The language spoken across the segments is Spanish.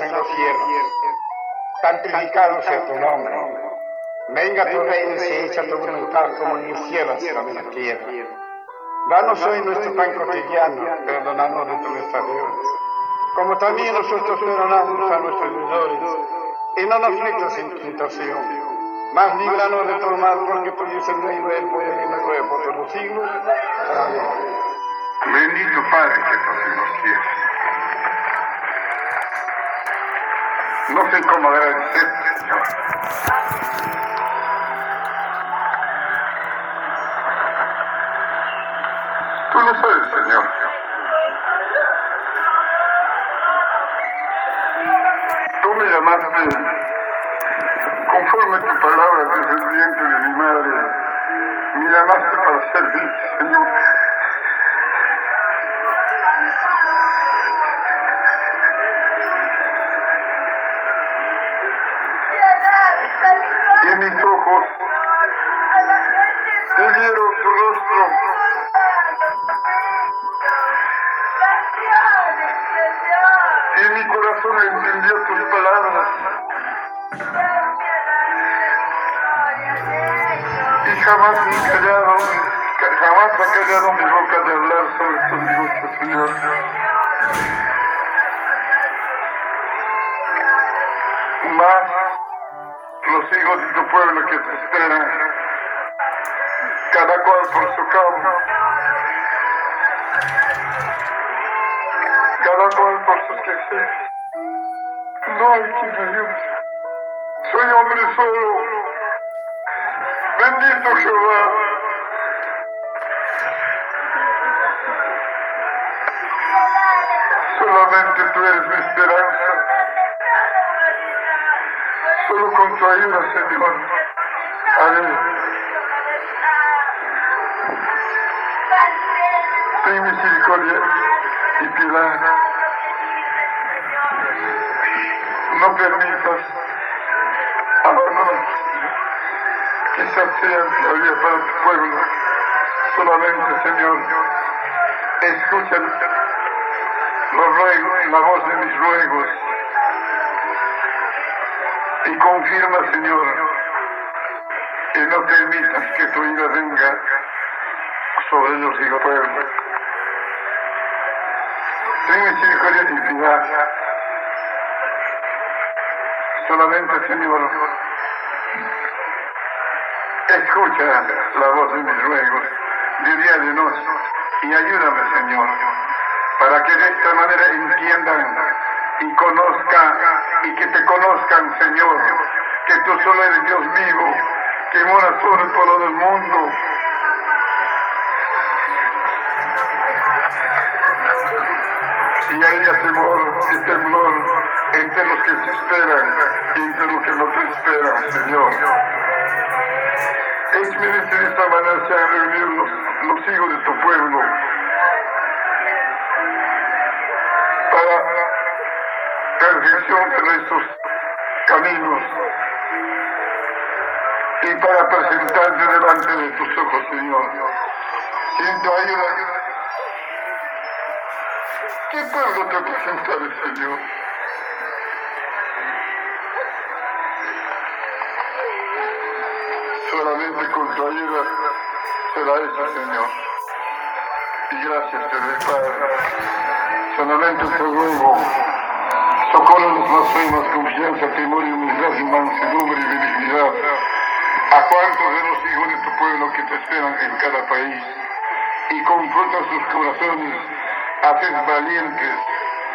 en los cielos, santificado sea tu nombre. Venga tu reino y se echa tu voluntad como en el cielo, en la tierra. Danos hoy nuestro pan cotidiano, perdonando de nuestras deudas, como también nosotros perdonamos a nuestros deudores. Y no nos metas en tentación, mas líbranos de todo mal, porque tú es el reino, el poder y la gloria por todos los siglos. Amén. Bendito Padre que No sé cómo agradecerte, Señor. Tú lo sabes, hijos de tu pueblo que te esperan, cada cual por su campo, cada cual por sus quehaceres. No hay quien me ayude. Soy hombre solo. Bendito Jehová. Solamente tú eres mi esperanza. Con tu ayuda, Señor. Haré. Ten misericordia y piedad. No permitas abandonos. Quizás sean todavía para tu pueblo. Solamente, Señor, escucha los ruegos, la voz de mis ruegos y confirma, Señor, que no permitas que tu ira venga sobre y pueblo. Ten misericordia y piedad. Solamente, Señor, escucha la voz de mis ruegos de día de noche y ayúdame, Señor, para que de esta manera entiendan y conozcan y que te conozcan, Señor, que tú solo eres Dios vivo, que moras sobre todo el mundo. Y haya temor y temblor entre los que te esperan y entre los que no te esperan, Señor. Es de esta manera se han los hijos de tu pueblo perfección de nuestros caminos y para presentarte delante de tus ojos, Señor. Sin tu ayuda, ¿qué puedo te presentar, Señor? Solamente con tu ayuda será eso, Señor. Y gracias te doy, Padre. Solamente te ruego Socorro los blasfemos, confianza, temor y humildad y mansedumbre y benignidad. A cuantos de los hijos de tu pueblo que te esperan en cada país. Y confronta sus corazones, haces valientes,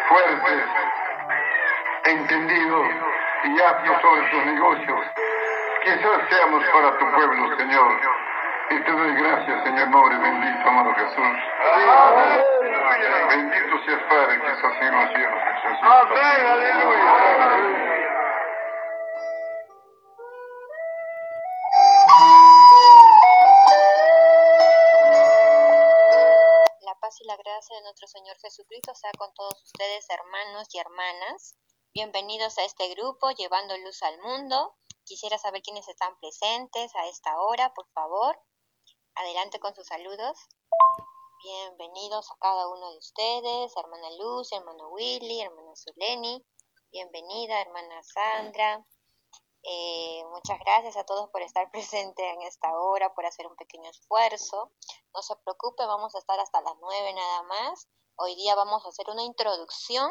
fuertes, entendidos y aptos sobre sus negocios. Quizás seamos para tu pueblo, Señor. Y te doy gracias, Señor, nombre bendito, amado Jesús. Bendito seas, Padre, que estás en los cielos, Jesús. Amén, aleluya. La paz y la gracia de nuestro Señor Jesucristo sea con todos ustedes, hermanos y hermanas. Bienvenidos a este grupo, llevando luz al mundo. Quisiera saber quiénes están presentes a esta hora, por favor. Adelante con sus saludos. Bienvenidos a cada uno de ustedes, hermana Luz, hermano Willy, hermana Zuleni. Bienvenida, hermana Sandra. Eh, muchas gracias a todos por estar presentes en esta hora, por hacer un pequeño esfuerzo. No se preocupe, vamos a estar hasta las nueve nada más. Hoy día vamos a hacer una introducción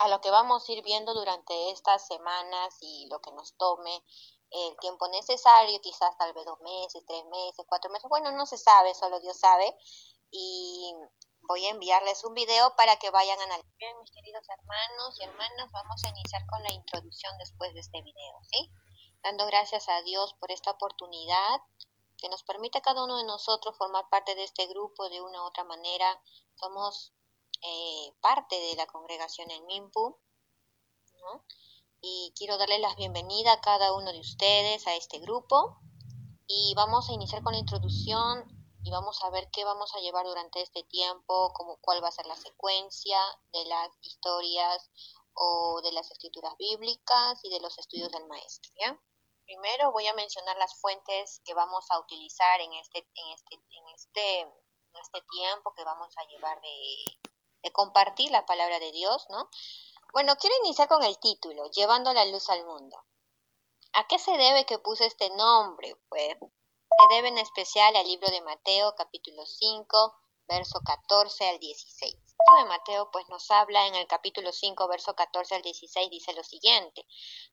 a lo que vamos a ir viendo durante estas semanas y lo que nos tome el tiempo necesario, quizás tal vez dos meses, tres meses, cuatro meses, bueno, no se sabe, solo Dios sabe. Y voy a enviarles un video para que vayan a analizar. Bien, mis queridos hermanos y hermanas, vamos a iniciar con la introducción después de este video, ¿sí? Dando gracias a Dios por esta oportunidad que nos permite a cada uno de nosotros formar parte de este grupo de una u otra manera. Somos eh, parte de la congregación en Mimpu, ¿no? Y quiero darle la bienvenida a cada uno de ustedes a este grupo. Y vamos a iniciar con la introducción y vamos a ver qué vamos a llevar durante este tiempo, cuál va a ser la secuencia de las historias o de las escrituras bíblicas y de los estudios del maestro. Primero voy a mencionar las fuentes que vamos a utilizar en este, en este, en este, este tiempo que vamos a llevar de, de compartir la palabra de Dios, ¿no? Bueno, quiero iniciar con el título, Llevando la luz al mundo. ¿A qué se debe que puse este nombre? Pues se debe en especial al libro de Mateo, capítulo 5, verso 14 al 16. El libro de Mateo pues nos habla en el capítulo 5, verso 14 al 16, dice lo siguiente,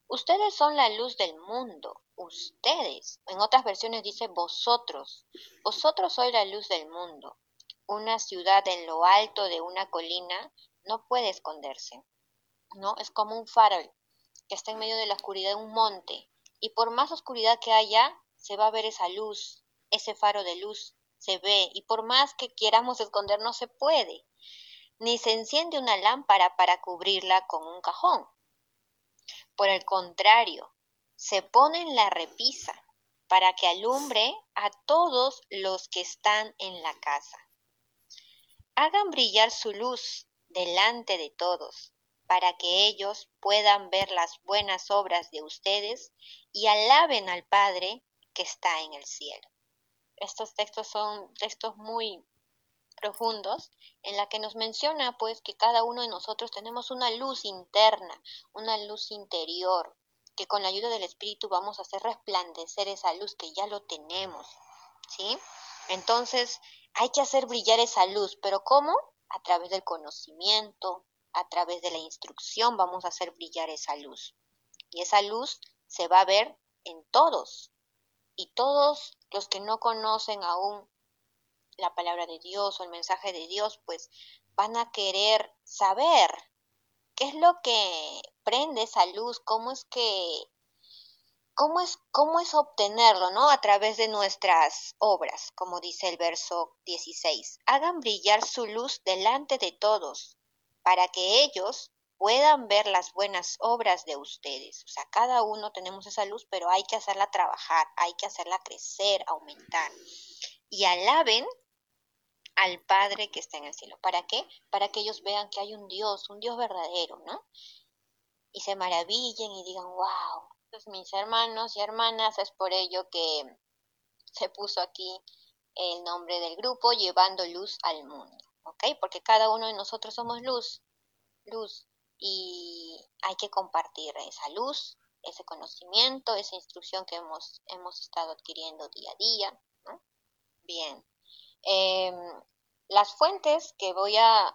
ustedes son la luz del mundo, ustedes, en otras versiones dice vosotros, vosotros sois la luz del mundo. Una ciudad en lo alto de una colina no puede esconderse, ¿no? Es como un farol que está en medio de la oscuridad de un monte, y por más oscuridad que haya, se va a ver esa luz, ese faro de luz, se ve, y por más que queramos esconder, no se puede. Ni se enciende una lámpara para cubrirla con un cajón. Por el contrario, se pone en la repisa para que alumbre a todos los que están en la casa. Hagan brillar su luz delante de todos, para que ellos puedan ver las buenas obras de ustedes y alaben al Padre que está en el cielo. Estos textos son textos muy profundos en la que nos menciona pues que cada uno de nosotros tenemos una luz interna, una luz interior, que con la ayuda del Espíritu vamos a hacer resplandecer esa luz que ya lo tenemos, ¿sí? Entonces, hay que hacer brillar esa luz, pero ¿cómo? A través del conocimiento, a través de la instrucción vamos a hacer brillar esa luz. Y esa luz se va a ver en todos, y todos los que no conocen aún la palabra de Dios o el mensaje de Dios, pues van a querer saber qué es lo que prende esa luz, cómo es que cómo es cómo es obtenerlo, ¿no? A través de nuestras obras, como dice el verso 16. Hagan brillar su luz delante de todos, para que ellos puedan ver las buenas obras de ustedes. O sea, cada uno tenemos esa luz, pero hay que hacerla trabajar, hay que hacerla crecer, aumentar. Y alaben al Padre que está en el cielo. ¿Para qué? Para que ellos vean que hay un Dios, un Dios verdadero, ¿no? Y se maravillen y digan, wow. Entonces, mis hermanos y hermanas, es por ello que se puso aquí el nombre del grupo, llevando luz al mundo, ¿ok? Porque cada uno de nosotros somos luz, luz y hay que compartir esa luz, ese conocimiento, esa instrucción que hemos, hemos estado adquiriendo día a día. Bien. Em, las fuentes que voy a,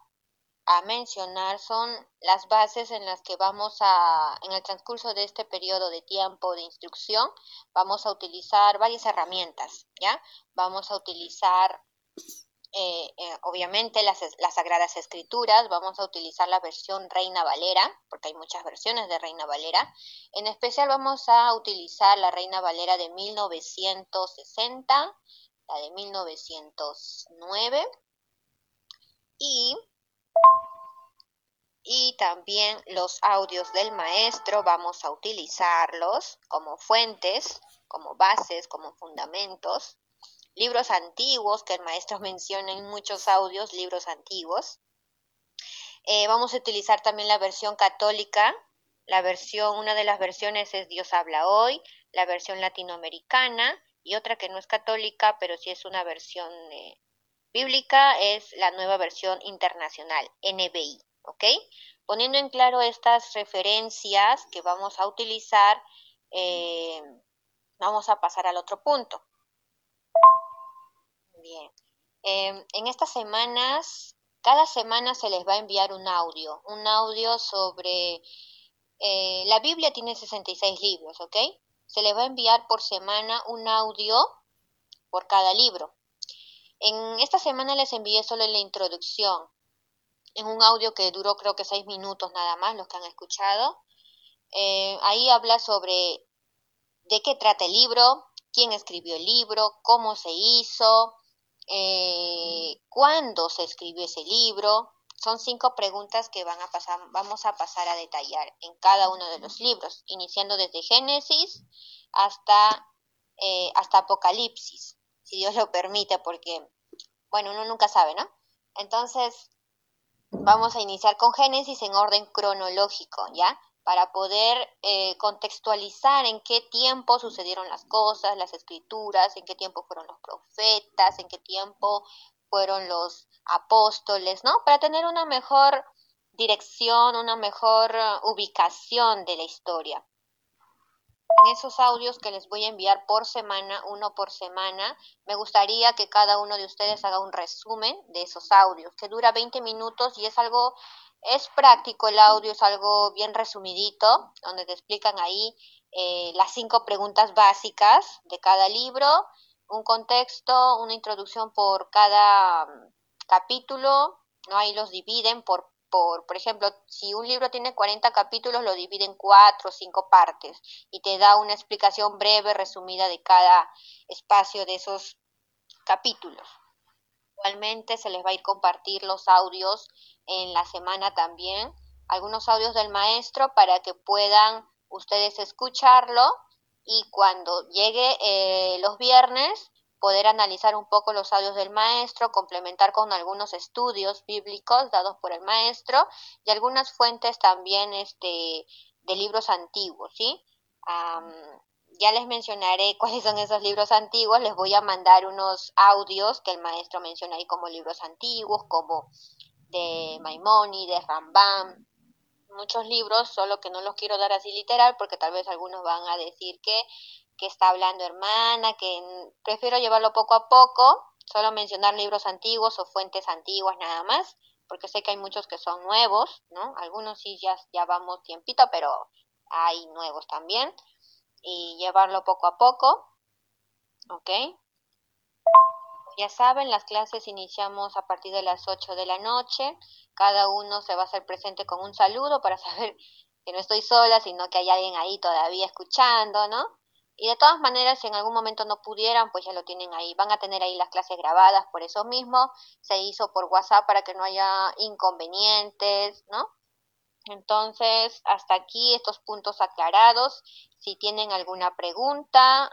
a, mencionar son las bases en las que vamos a, en el transcurso de este periodo de tiempo de instrucción, vamos a utilizar varias herramientas, ¿ya? Vamos a utilizar eh, eh, obviamente las, las, Sagradas Escrituras, vamos a utilizar la versión Reina Valera, porque hay muchas versiones de Reina Valera. En especial vamos a utilizar la Reina Valera de 1960, la de 1909 y, y también los audios del maestro vamos a utilizarlos como fuentes, como bases, como fundamentos libros antiguos, que el maestro menciona en muchos audios, libros antiguos. Eh, vamos a utilizar también la versión católica, la versión, una de las versiones es Dios habla hoy, la versión latinoamericana y otra que no es católica, pero sí es una versión bíblica es la nueva versión internacional, NBI, ¿ok? Poniendo en claro estas referencias que vamos a utilizar, eh, vamos a pasar al otro punto. Bien. Em, en estas semanas, cada semana se les va a enviar un audio, un audio sobre... Eh, la Biblia tiene 66 libros, ¿ok? Se les va a enviar por semana un audio por cada libro. En esta semana les envié solo la introducción, en un audio que duró creo que seis minutos nada más, los que han escuchado. Eh, ahí habla sobre de qué trata el libro, quién escribió el libro, cómo se hizo, eh, cuándo se escribió ese libro. Son cinco preguntas que van a pasar, vamos a pasar a detallar en cada uno de los libros, iniciando desde Génesis hasta, eh, hasta Apocalipsis, si Dios lo permite, porque, bueno, uno nunca sabe, ¿no? Entonces, vamos a iniciar con Génesis en orden cronológico, ¿ya? Para poder eh, contextualizar en qué tiempo sucedieron las cosas, las escrituras, en qué tiempo fueron los profetas, en qué tiempo fueron los apóstoles, ¿no? Para tener una mejor dirección, una mejor uh, ubicación de la historia. En esos audios que les voy a enviar por semana, uno por semana, me gustaría que cada uno de ustedes haga un resumen de esos audios, que dura 20 minutos y es algo es práctico el audio, es algo bien resumidito, donde te explican ahí eh, las cinco preguntas básicas de cada libro, un contexto, una introducción por cada mm, capítulo, ¿no? Ahí los dividen por, por, por ejemplo, si un libro tiene 40 capítulos, lo dividen en cuatro o cinco partes y te da una explicación breve, resumida de cada espacio de esos capítulos. Igualmente se les va a ir compartir los audios en la semana también, algunos audios del maestro para que puedan ustedes escucharlo y cuando llegue eh, los viernes poder analizar un poco los audios del maestro, complementar con algunos estudios bíblicos dados por el maestro y algunas fuentes también este, de libros antiguos, ¿sí? Ya les mencionaré cuáles son esos libros antiguos, les voy a mandar unos audios que el maestro menciona ahí como libros antiguos, como de Maimónides, Rambam, muchos libros, solo que no los quiero dar así literal porque tal vez algunos van a decir que, que está hablando hermana, que prefiero llevarlo poco a poco, solo mencionar libros antiguos o fuentes antiguas nada más, porque sé que hay muchos que son nuevos, ¿no? Algunos sí ya, ya vamos tiempito, pero hay nuevos también y llevarlo poco a poco. ¿Ok? Ya saben, las clases iniciamos a partir de las 8 de la noche. Cada uno se va a hacer presente con un saludo para saber que no estoy sola, sino que hay alguien ahí todavía escuchando, ¿no? Y de todas maneras, si en algún momento no pudieran, pues ya lo tienen ahí. Van a tener ahí las clases grabadas por eso mismo. Se hizo por WhatsApp para que no haya inconvenientes, ¿no? Entonces, hasta aquí estos puntos aclarados. Si tienen alguna pregunta,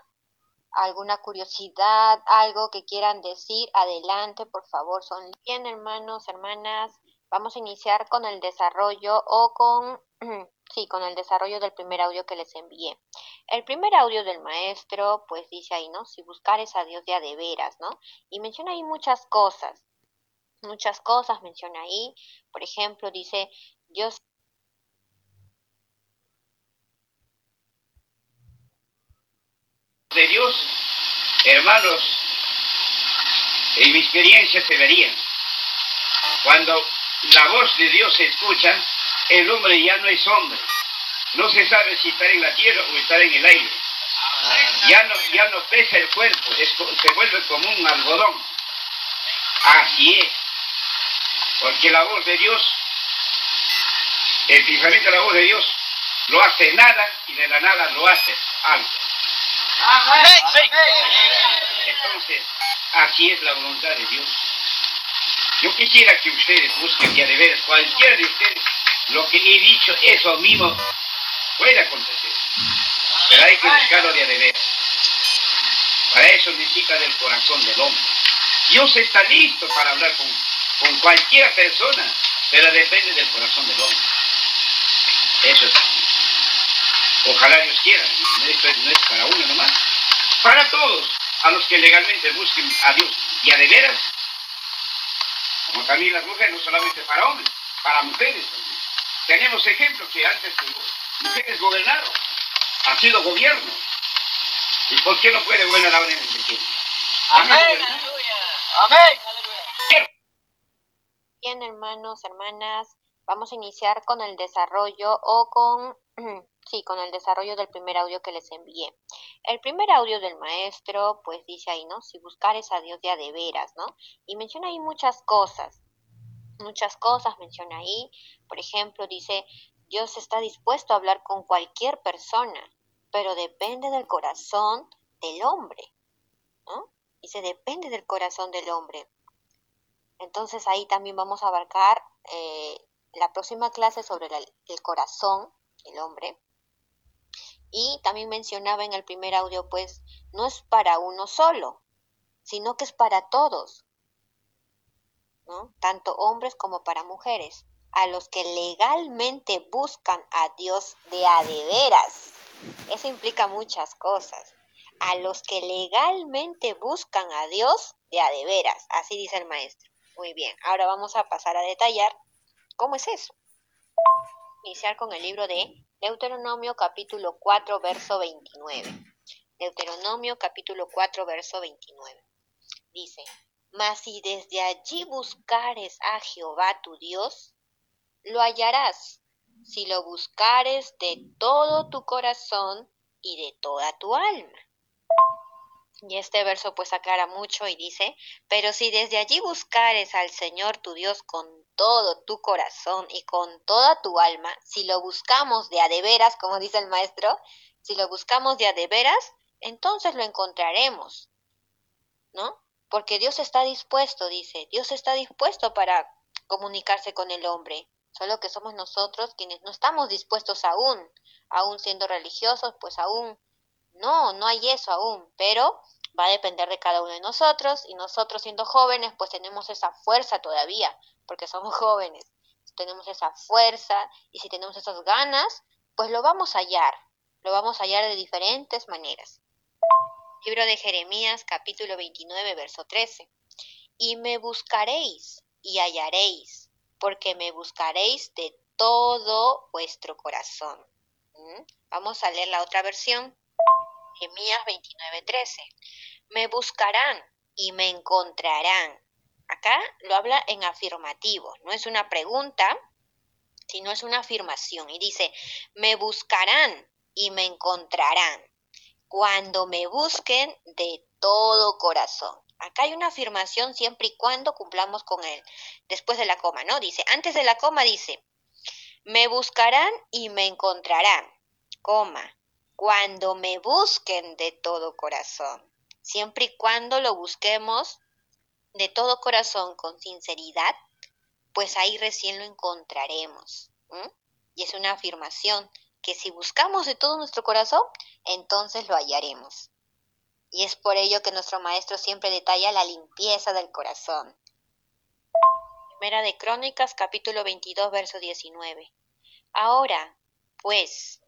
alguna curiosidad, algo que quieran decir, adelante, por favor. Son bien, hermanos, hermanas. Vamos a iniciar con el desarrollo o con, sí, con el desarrollo del primer audio que les envié. El primer audio del maestro, pues dice ahí, ¿no? Si buscares a Dios ya de veras, ¿no? Y menciona ahí muchas cosas. Muchas cosas menciona ahí. Por ejemplo, dice, Dios de Dios, hermanos, en mi experiencia se vería. Cuando la voz de Dios se escucha, el hombre ya no es hombre. No se sabe si estar en la tierra o estar en el aire. Ya no, ya no pesa el cuerpo, se vuelve como un algodón. Así es. Porque la voz de Dios, precisamente la voz de Dios, lo hace nada y de la nada lo hace algo. Entonces, así es la voluntad de Dios. Yo quisiera que ustedes busquen ya de veras, cualquiera de ustedes, lo que he dicho, eso mismo puede acontecer. Pero hay que buscarlo de de Para eso necesita del corazón del hombre. Dios está listo para hablar con, con cualquier persona, pero depende del corazón del hombre. Eso es. Ojalá Dios quiera. Esto no es para uno nomás. Para todos, a los que legalmente busquen a Dios y a de veras, como también las mujeres, no solamente para hombres, para mujeres también. Tenemos ejemplos que antes mujeres gobernaron, ha sido gobierno. ¿Y por qué no puede gobernar ahora en el pequeño? Amén, aleluya. Amén, aleluya. Bien, hermanos, hermanas, vamos a iniciar con el desarrollo o con, sí, con el desarrollo del primer audio que les envié. El primer audio del maestro, pues dice ahí, ¿no? Si buscares a Dios ya de veras, ¿no? Y menciona ahí muchas cosas, muchas cosas menciona ahí. Por ejemplo, dice, Dios está dispuesto a hablar con cualquier persona, pero depende del corazón del hombre, ¿no? Dice, depende del corazón del hombre. Entonces ahí también vamos a abarcar eh, la próxima clase sobre el corazón del hombre. Y también mencionaba en el primer audio, pues no es para uno solo, sino que es para todos, ¿no? tanto hombres como para mujeres, a los que legalmente buscan a Dios de a de veras. Eso implica muchas cosas. A los que legalmente buscan a Dios de a de veras, así dice el maestro. Muy bien, ahora vamos a pasar a detallar cómo es eso. Iniciar con el libro de Deuteronomio capítulo 4, verso 29. Deuteronomio capítulo 4, verso 29. Dice, Mas si desde allí buscares a Jehová tu Dios, lo hallarás, si lo buscares de todo tu corazón y de toda tu alma. Y este verso pues aclara mucho y dice, pero si desde allí buscares al Señor tu Dios con todo tu corazón y con toda tu alma, si lo buscamos de a de veras, como dice el maestro, si lo buscamos de a de veras, entonces lo encontraremos, ¿no? Porque Dios está dispuesto, dice, Dios está dispuesto para comunicarse con el hombre, solo que somos nosotros quienes no estamos dispuestos aún, aún siendo religiosos, pues aún no, no hay eso aún, pero va a depender de cada uno de nosotros y nosotros siendo jóvenes pues tenemos esa fuerza todavía, porque somos jóvenes, tenemos esa fuerza y si tenemos esas ganas, pues lo vamos a hallar, lo vamos a hallar de diferentes maneras. Libro de Jeremías capítulo 29 verso 13. Y me buscaréis y hallaréis, porque me buscaréis de todo vuestro corazón. ¿Mm? Vamos a leer la otra versión. Jeremías 29:13. Me buscarán y me encontrarán. Acá lo habla en afirmativo, no es una pregunta, sino es una afirmación. Y dice, me buscarán y me encontrarán cuando me busquen de todo corazón. Acá hay una afirmación siempre y cuando cumplamos con él. Después de la coma, ¿no? Dice, antes de la coma dice, me buscarán y me encontrarán, coma, cuando me busquen de todo corazón, siempre y cuando lo busquemos de todo corazón con sinceridad, pues ahí recién lo encontraremos. Y es una afirmación que si buscamos de todo nuestro corazón, entonces lo hallaremos. Y es por ello que nuestro maestro siempre detalla la limpieza del corazón. Primera de Crónicas, capítulo 22, verso 19. Ahora, pues,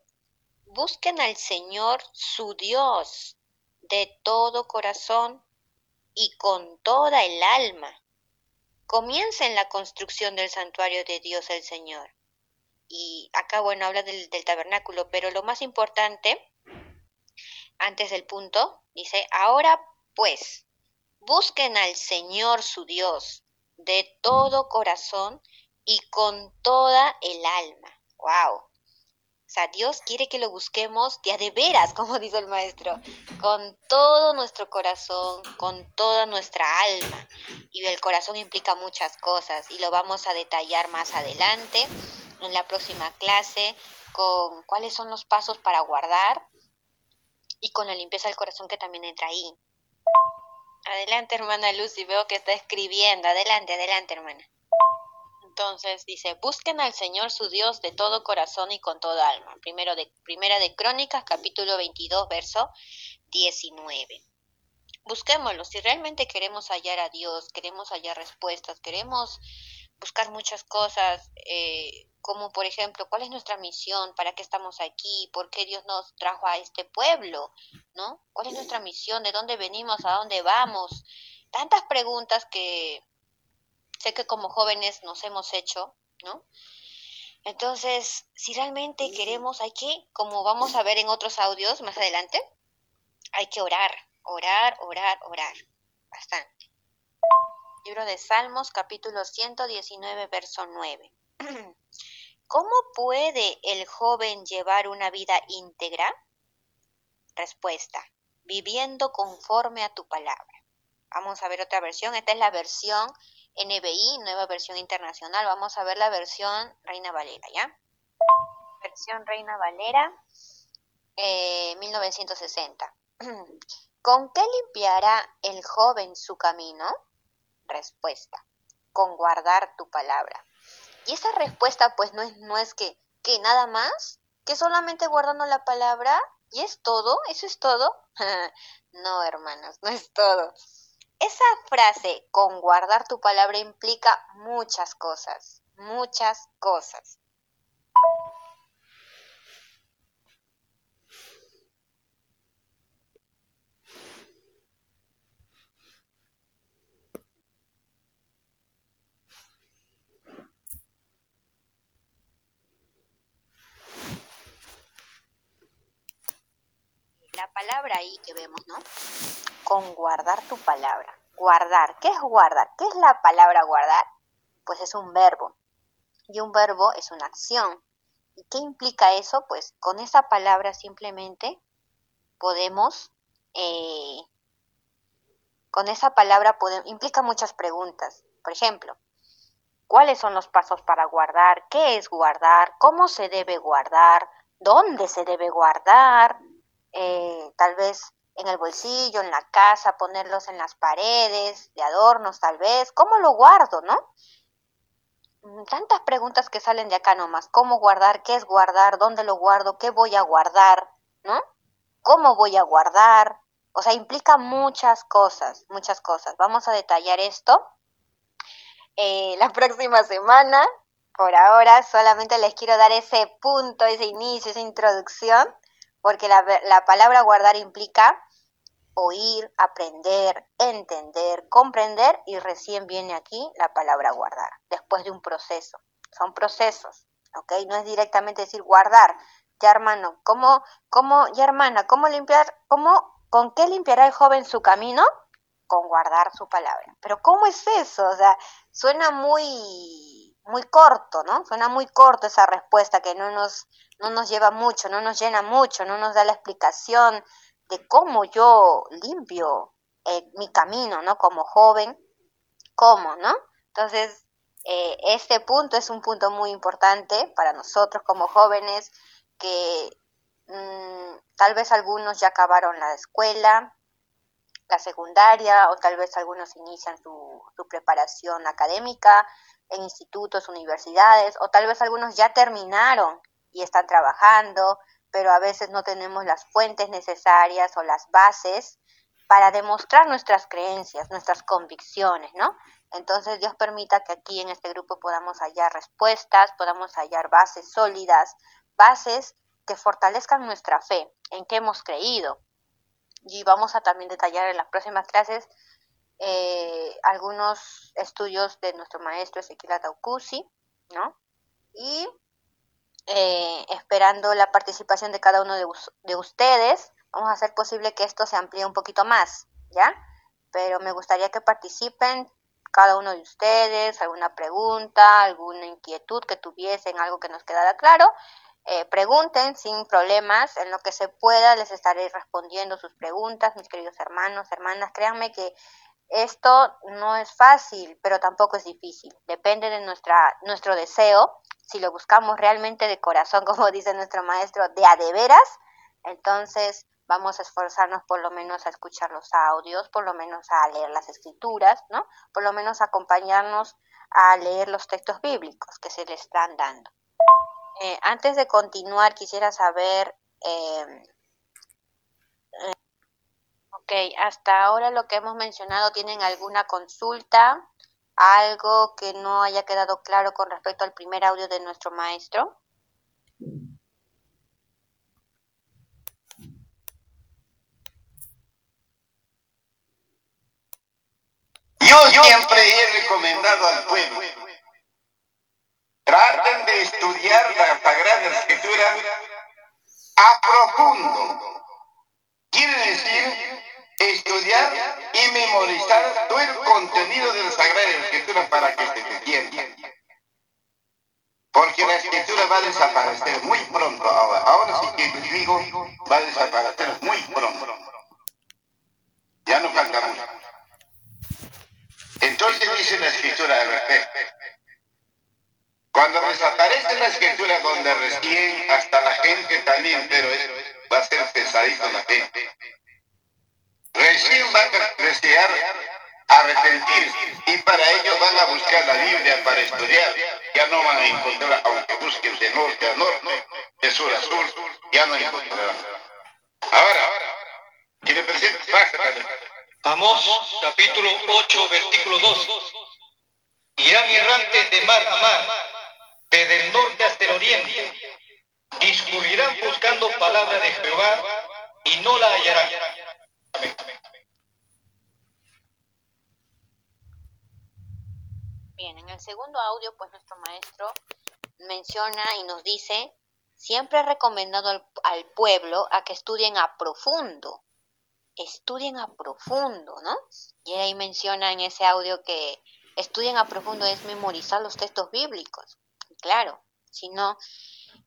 Busquen al Señor su Dios de todo corazón y con toda el alma. Comiencen la construcción del santuario de Dios el Señor. Y acá, bueno, habla del, del tabernáculo, pero lo más importante, antes del punto, dice, ahora pues, busquen al Señor su Dios de todo corazón y con toda el alma. ¡Wow! Sea, Dios quiere que lo busquemos de de veras, como dice el maestro, con todo nuestro corazón, con toda nuestra alma. Y el corazón implica muchas cosas y lo vamos a detallar más adelante en la próxima clase con cuáles son los pasos para guardar y con la limpieza del corazón que también entra ahí. Adelante, hermana Lucy, veo que está escribiendo. Adelante, adelante, hermana. Entonces dice, busquen al Señor su Dios de todo corazón y con toda alma. Primero de, primera de Crónicas, capítulo 22, verso 19. Busquémoslo. Si realmente queremos hallar a Dios, queremos hallar respuestas, queremos buscar muchas cosas, eh, como por ejemplo, ¿cuál es nuestra misión? ¿Para qué estamos aquí? ¿Por qué Dios nos trajo a este pueblo? ¿No? ¿Cuál es nuestra misión? ¿De dónde venimos? ¿A dónde vamos? Tantas preguntas que sé que como jóvenes nos hemos hecho, ¿no? Entonces, si realmente queremos, hay que, como vamos a ver en otros audios más adelante, hay que orar, orar, orar, orar, bastante. Libro de Salmos, capítulo 119, verso 9. ¿Cómo puede el joven llevar una vida íntegra? Respuesta, viviendo conforme a tu palabra. Vamos a ver otra versión. Esta es la versión NBI, nueva versión internacional. Vamos a ver la versión Reina Valera, ¿ya? Versión Reina Valera, 1960. Eh, ¿Con qué limpiará el joven su camino? Respuesta, con guardar tu palabra. Y esa respuesta pues no es, no es que, que nada más, que solamente guardando la palabra y es todo, eso es todo. no, hermanos, no es todo. Esa frase con guardar tu palabra implica muchas cosas, muchas cosas. La palabra ahí que vemos, ¿no? con guardar tu palabra. Guardar, ¿qué es guardar? ¿Qué es la palabra guardar? Pues es un verbo. Y un verbo es una acción. ¿Y qué implica eso? Pues con esa palabra simplemente podemos, eh, con esa palabra implica muchas preguntas. Por ejemplo, ¿cuáles son los pasos para guardar? ¿Qué es guardar? ¿Cómo se debe guardar? ¿Dónde se debe guardar? Eh, tal vez en el bolsillo, en la casa, ponerlos en las paredes, de adornos tal vez. ¿Cómo lo guardo, no? Mm, tantas preguntas que salen de acá nomás. ¿Cómo guardar? ¿Qué es guardar? ¿Dónde lo guardo? ¿Qué voy a guardar? ¿No? ¿Cómo voy a guardar? O sea, implica muchas cosas, muchas cosas. Vamos a detallar esto eh, la próxima semana. Por ahora solamente les quiero dar ese punto, ese inicio, esa introducción porque la, la palabra guardar implica oír, aprender, entender, comprender y recién viene aquí la palabra guardar, después de un proceso. Son procesos, ¿ok? No es directamente decir guardar. Ya hermano, ¿cómo, cómo, ya hermana, cómo limpiar, cómo, con qué limpiará el joven su camino? Con guardar su palabra. Pero ¿cómo es eso? O sea, suena muy, muy corto, ¿no? Suena muy corto esa respuesta que no nos, no nos lleva mucho, no nos llena mucho, no nos da la explicación de cómo yo limpio eh, mi camino, ¿no? Como joven, cómo, ¿no? Entonces, eh, este punto es un punto muy importante para nosotros como jóvenes que mm, tal vez algunos ya acabaron la escuela, la secundaria, o tal vez algunos inician su, su preparación académica en institutos, universidades, o tal vez algunos ya terminaron y están trabajando, pero a veces no tenemos las fuentes necesarias o las bases para demostrar nuestras creencias, nuestras convicciones, ¿no? Entonces Dios permita que aquí en este grupo podamos hallar respuestas, podamos hallar bases sólidas, bases que fortalezcan nuestra fe, en qué hemos creído. Y vamos a también detallar en las próximas clases eh, algunos estudios de nuestro maestro Ezequiel Ataucusi, ¿no? Y eh, esperando la participación de cada uno de, de, ustedes. Vamos a hacer posible que esto se amplíe un poquito más, ¿ya? Pero me gustaría que participen cada uno de ustedes, alguna pregunta, alguna inquietud que tuviesen, algo que nos quedara claro. Eh, pregunten sin problemas, en lo que se pueda les estaré respondiendo sus preguntas, mis queridos hermanos, hermanas. Créanme que esto no es fácil, pero tampoco es difícil. Depende de nuestra, nuestro deseo si lo buscamos realmente de corazón, como dice nuestro maestro, de a de veras, entonces vamos a esforzarnos por lo menos a escuchar los audios, por lo menos a leer las escrituras, ¿no? Por lo menos acompañarnos a leer los textos bíblicos que se le están dando. Eh, antes de continuar, quisiera saber, eh, ok, hasta ahora lo que hemos mencionado, ¿tienen alguna consulta? algo que no haya quedado claro con respecto al primer audio de nuestro maestro? Yo siempre he recomendado al pueblo, traten de estudiar la Sagrada Escritura a profundo. Quiere decir estudiar y memorizar todo el contenido de la Sagrada Escritura para que se entienda. Porque la escritura va a desaparecer muy pronto ahora. Sí que digo, va a desaparecer muy pronto. Ya no falta mucho. Entonces dice la escritura al respecto. Cuando desaparece la escritura donde recién hasta la gente también, pero va a ser pesadito la gente. Recién van a desear arrepentirse y para ello van a buscar la Biblia para estudiar. Ya no van a encontrar, aunque busquen de norte a norte, de sur a sur, ya no encontrarán. Ahora, ¿quiere presente? Amós, capítulo 8, versículo 2. Irán errantes de mar a mar, desde el norte hasta el oriente. Discurrirán buscando palabra de Jehová y no la hallarán. Bien, en el segundo audio, pues nuestro maestro menciona y nos dice, siempre ha recomendado al, al pueblo a que estudien a profundo, estudien a profundo, ¿no? Y ahí menciona en ese audio que estudien a profundo es memorizar los textos bíblicos. Claro, si no,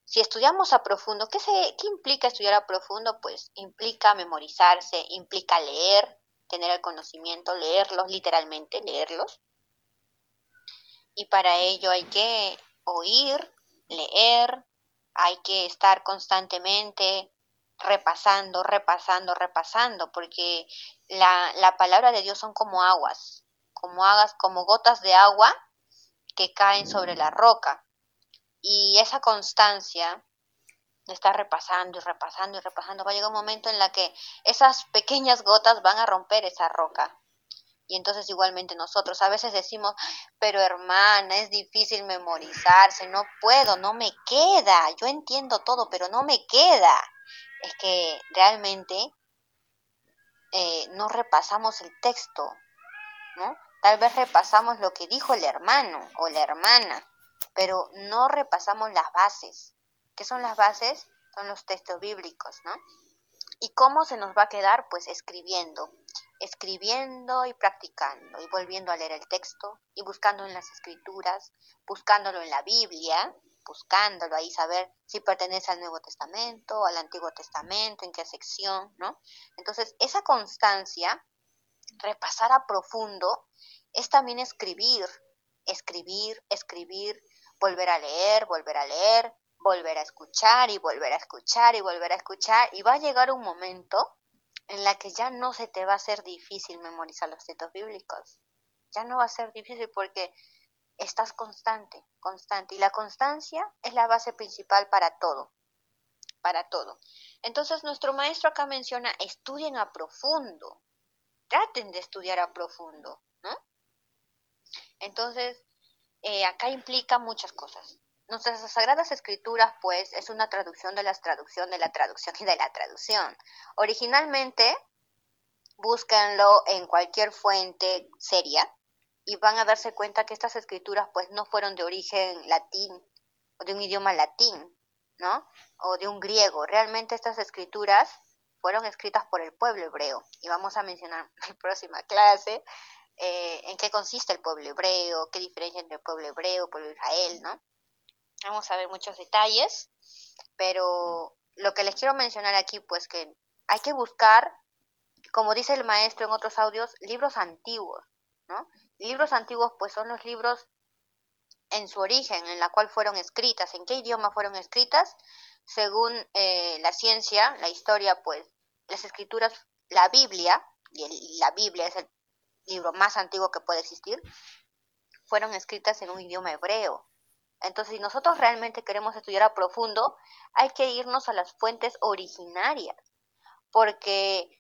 si estudiamos a profundo, ¿qué, se, ¿qué implica estudiar a profundo? Pues implica memorizarse, implica leer, tener el conocimiento, leerlos literalmente, leerlos. Y para ello hay que oír, leer, hay que estar constantemente repasando, repasando, repasando, porque la, la palabra de Dios son como aguas, como aguas, como gotas de agua que caen sobre la roca. Y esa constancia de estar repasando y repasando y repasando, va a llegar un momento en la que esas pequeñas gotas van a romper esa roca. Y entonces igualmente nosotros a veces decimos, pero hermana, es difícil memorizarse, no puedo, no me queda, yo entiendo todo, pero no me queda. Es que realmente eh, no repasamos el texto, ¿no? Tal vez repasamos lo que dijo el hermano o la hermana, pero no repasamos las bases. ¿Qué son las bases? Son los textos bíblicos, ¿no? ¿Y cómo se nos va a quedar? Pues escribiendo, escribiendo y practicando y volviendo a leer el texto y buscando en las escrituras, buscándolo en la Biblia, buscándolo ahí, saber si pertenece al Nuevo Testamento, al Antiguo Testamento, en qué sección, ¿no? Entonces, esa constancia, repasar a profundo, es también escribir, escribir, escribir, volver a leer, volver a leer, volver a escuchar y volver a escuchar y volver a escuchar, y va a llegar un momento en la que ya no se te va a hacer difícil memorizar los textos bíblicos. Ya no va a ser difícil porque estás constante, constante. Y la constancia es la base principal para todo, para todo. Entonces nuestro maestro acá menciona, estudien a profundo, traten de estudiar a profundo, ¿no? Entonces, eh, acá implica muchas cosas. Nuestras sagradas escrituras, pues, es una traducción de la traducción de la traducción y de la traducción. Originalmente, búsquenlo en cualquier fuente seria y van a darse cuenta que estas escrituras, pues, no fueron de origen latín o de un idioma latín, ¿no? O de un griego. Realmente estas escrituras fueron escritas por el pueblo hebreo. Y vamos a mencionar en la próxima clase eh, en qué consiste el pueblo hebreo, qué diferencia entre el pueblo hebreo, el pueblo Israel, ¿no? Vamos a ver muchos detalles, pero lo que les quiero mencionar aquí, pues que hay que buscar, como dice el maestro en otros audios, libros antiguos, ¿no? Libros antiguos, pues son los libros en su origen, en la cual fueron escritas, en qué idioma fueron escritas, según eh, la ciencia, la historia, pues las escrituras, la Biblia, y la Biblia es el libro más antiguo que puede existir, fueron escritas en un idioma hebreo. Entonces, si nosotros realmente queremos estudiar a profundo, hay que irnos a las fuentes originarias, porque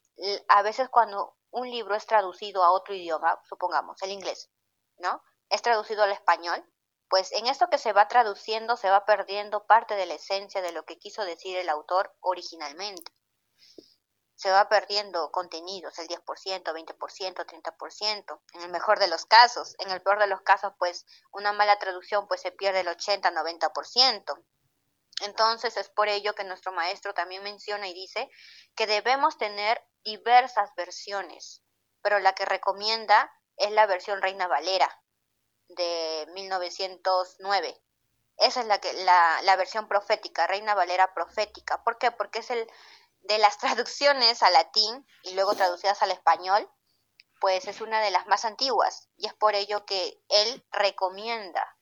a veces cuando un libro es traducido a otro idioma, supongamos el inglés, ¿no? Es traducido al español, pues en esto que se va traduciendo se va perdiendo parte de la esencia de lo que quiso decir el autor originalmente. Se va perdiendo contenidos, el 10%, 20%, 30%, en el mejor de los casos. En el peor de los casos, pues una mala traducción, pues se pierde el 80, 90%. Entonces es por ello que nuestro maestro también menciona y dice que debemos tener diversas versiones, pero la que recomienda es la versión Reina Valera de 1909. Esa es la, que, la, la versión profética, Reina Valera profética. ¿Por qué? Porque es el de las traducciones al latín y luego traducidas al español, pues es una de las más antiguas y es por ello que él recomienda.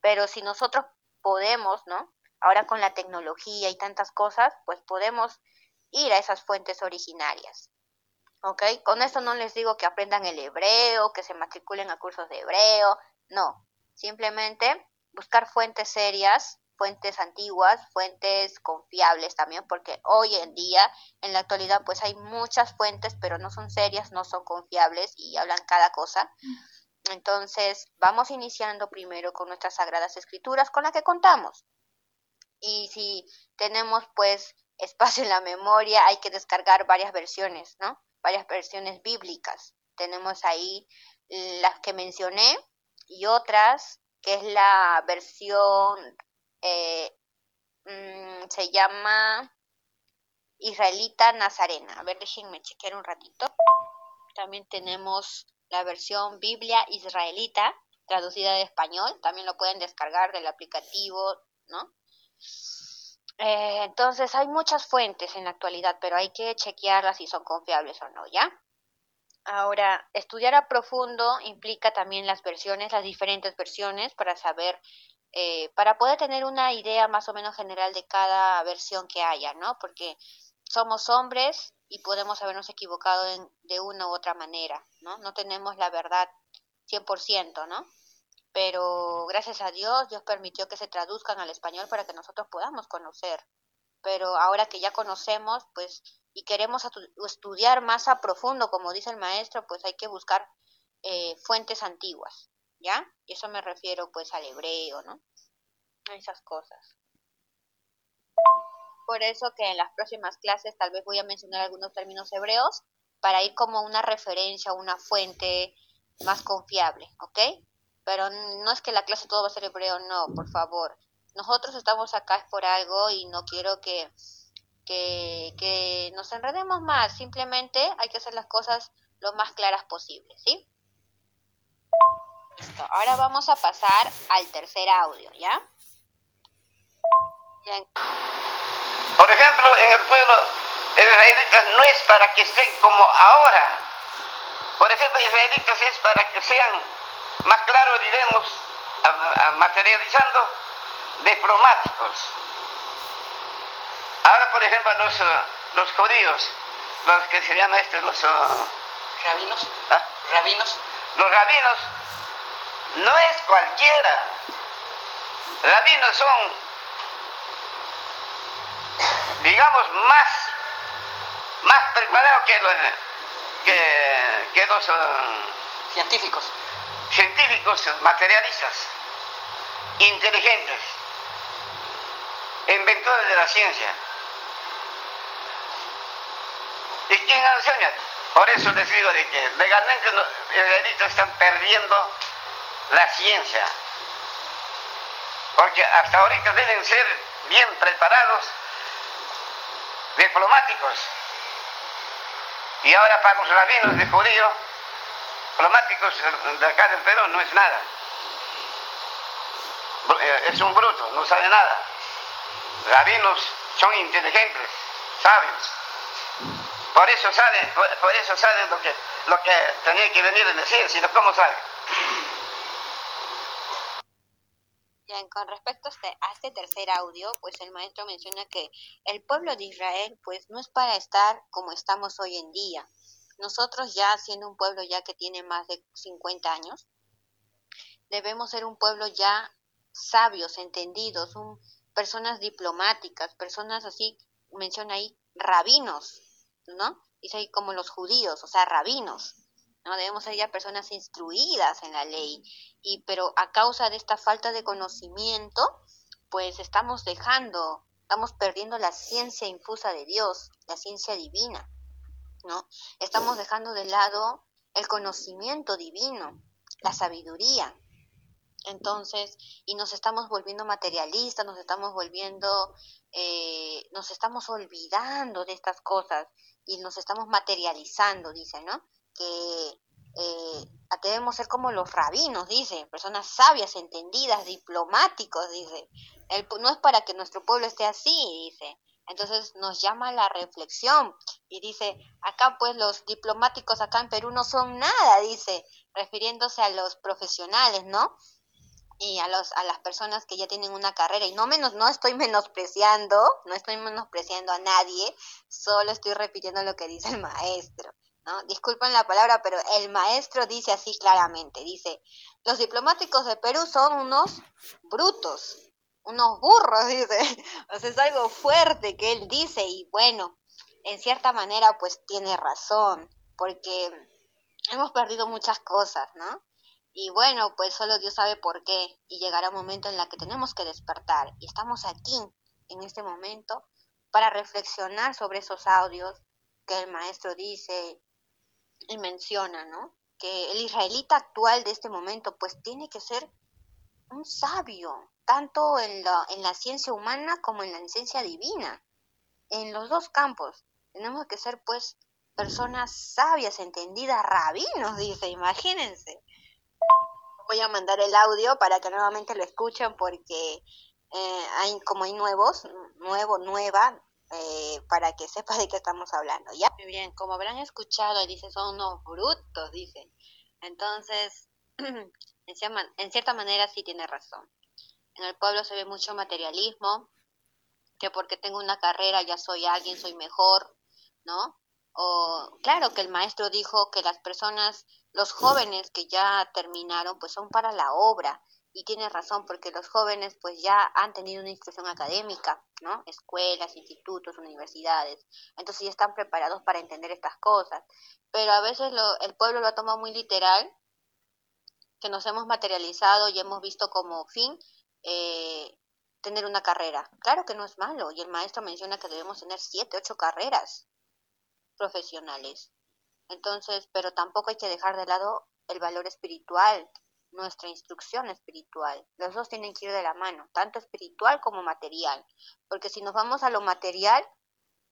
Pero si nosotros podemos, ¿no? Ahora con la tecnología y tantas cosas, pues podemos ir a esas fuentes originarias. ¿Ok? Con esto no les digo que aprendan el hebreo, que se matriculen a cursos de hebreo, no. Simplemente buscar fuentes serias fuentes antiguas, fuentes confiables también, porque hoy en día, en la actualidad, pues hay muchas fuentes, pero no son serias, no son confiables y hablan cada cosa. Entonces, vamos iniciando primero con nuestras sagradas escrituras con las que contamos. Y si tenemos pues espacio en la memoria, hay que descargar varias versiones, ¿no? Varias versiones bíblicas. Tenemos ahí las que mencioné y otras, que es la versión eh, mm, se llama Israelita Nazarena. A ver, déjenme chequear un ratito. También tenemos la versión Biblia Israelita, traducida de español. También lo pueden descargar del aplicativo, ¿no? Eh, entonces hay muchas fuentes en la actualidad, pero hay que chequearlas si son confiables o no, ¿ya? Ahora, estudiar a profundo implica también las versiones, las diferentes versiones, para saber eh, para poder tener una idea más o menos general de cada versión que haya, ¿no? Porque somos hombres y podemos habernos equivocado en, de una u otra manera, ¿no? No tenemos la verdad 100%, ¿no? Pero gracias a Dios, Dios permitió que se traduzcan al español para que nosotros podamos conocer. Pero ahora que ya conocemos, pues, y queremos estudiar más a profundo, como dice el maestro, pues hay que buscar eh, fuentes antiguas, ¿ya? Y eso me refiero pues al hebreo, ¿no? A esas cosas. Por eso que en las próximas clases tal vez voy a mencionar algunos términos hebreos para ir como una referencia, una fuente más confiable, ¿ok? Pero no es que la clase todo va a ser hebreo, no, por favor. Nosotros estamos acá por algo y no quiero que, que, que nos enredemos más. Simplemente hay que hacer las cosas lo más claras posible, ¿sí? Listo. Ahora vamos a pasar al tercer audio, ¿ya? Por ejemplo, en el pueblo israelita no es para que estén como ahora. Por ejemplo, israelitas es para que sean más claros, diremos, materializando, diplomáticos. Ahora, por ejemplo, los, uh, los judíos, los que se llaman estos, los... Uh, ¿Rabinos? ¿ah? ¿Rabinos? Los rabinos no es cualquiera. Rabinos son, digamos, más, más preparados que los, que, los uh, científicos. Científicos, materialistas, inteligentes, inventores de la ciencia. ¿Y quién enseña? Por eso les digo de que legalmente los israelitas están perdiendo la ciencia. Porque hasta ahorita deben ser bien preparados, diplomáticos. Y ahora para los rabinos de judío, diplomáticos de acá del Perú no es nada. Eh, es un bruto, no sabe nada. Rabinos son inteligentes, sabios. Por eso saben, por, eso saben lo que, lo que tenía que venir a decir, sino cómo saben. Con respecto a este, a este tercer audio, pues el maestro menciona que el pueblo de Israel, pues no es para estar como estamos hoy en día. Nosotros ya siendo un pueblo ya que tiene más de 50 años, debemos ser un pueblo ya sabios, entendidos, un, personas diplomáticas, personas así, menciona ahí, rabinos, ¿no? Dice ahí como los judíos, o sea, rabinos, ¿no? Debemos ser ya personas instruidas en la ley, y pero a causa de esta falta de conocimiento, pues estamos dejando, estamos perdiendo la ciencia infusa de Dios, la ciencia divina. ¿no? Estamos dejando de lado el conocimiento divino, la sabiduría. Entonces, y nos estamos volviendo materialistas, nos estamos volviendo, eh, nos estamos olvidando de estas cosas y nos estamos materializando, dice, ¿no? Que eh, debemos ser como los rabinos, dice, personas sabias, entendidas, diplomáticos, dice. El, no es para que nuestro pueblo esté así, dice. Entonces nos llama la reflexión y dice, acá pues los diplomáticos acá en Perú no son nada, dice, refiriéndose a los profesionales, ¿no? Y a los a las personas que ya tienen una carrera y no menos no estoy menospreciando, no estoy menospreciando a nadie, solo estoy repitiendo lo que dice el maestro. ¿No? Disculpen la palabra, pero el maestro dice así claramente, dice, los diplomáticos de Perú son unos brutos, unos burros, dice, o sea, es algo fuerte que él dice y bueno, en cierta manera pues tiene razón, porque hemos perdido muchas cosas, ¿no? Y bueno, pues solo Dios sabe por qué y llegará un momento en la que tenemos que despertar y estamos aquí en este momento para reflexionar sobre esos audios que el maestro dice y menciona, ¿no? Que el israelita actual de este momento pues tiene que ser un sabio, tanto en la, en la ciencia humana como en la ciencia divina. En los dos campos tenemos que ser pues personas sabias, entendidas, rabinos, dice, imagínense. Voy a mandar el audio para que nuevamente lo escuchen porque eh, hay como hay nuevos, nuevo, nueva, eh, para que sepa de qué estamos hablando, ¿ya? Muy bien, como habrán escuchado, dice, son unos brutos, dice. Entonces, en cierta manera sí tiene razón. En el pueblo se ve mucho materialismo, que porque tengo una carrera ya soy alguien, soy mejor, ¿no? O claro que el maestro dijo que las personas, los jóvenes que ya terminaron, pues son para la obra. Y tiene razón, porque los jóvenes pues ya han tenido una instrucción académica, ¿no? Escuelas, institutos, universidades. Entonces ya están preparados para entender estas cosas. Pero a veces lo, el pueblo lo ha tomado muy literal, que nos hemos materializado y hemos visto como fin eh, tener una carrera. Claro que no es malo, y el maestro menciona que debemos tener siete, ocho carreras profesionales. Entonces, pero tampoco hay que dejar de lado el valor espiritual, nuestra instrucción espiritual. Los dos tienen que ir de la mano, tanto espiritual como material, porque si nos vamos a lo material,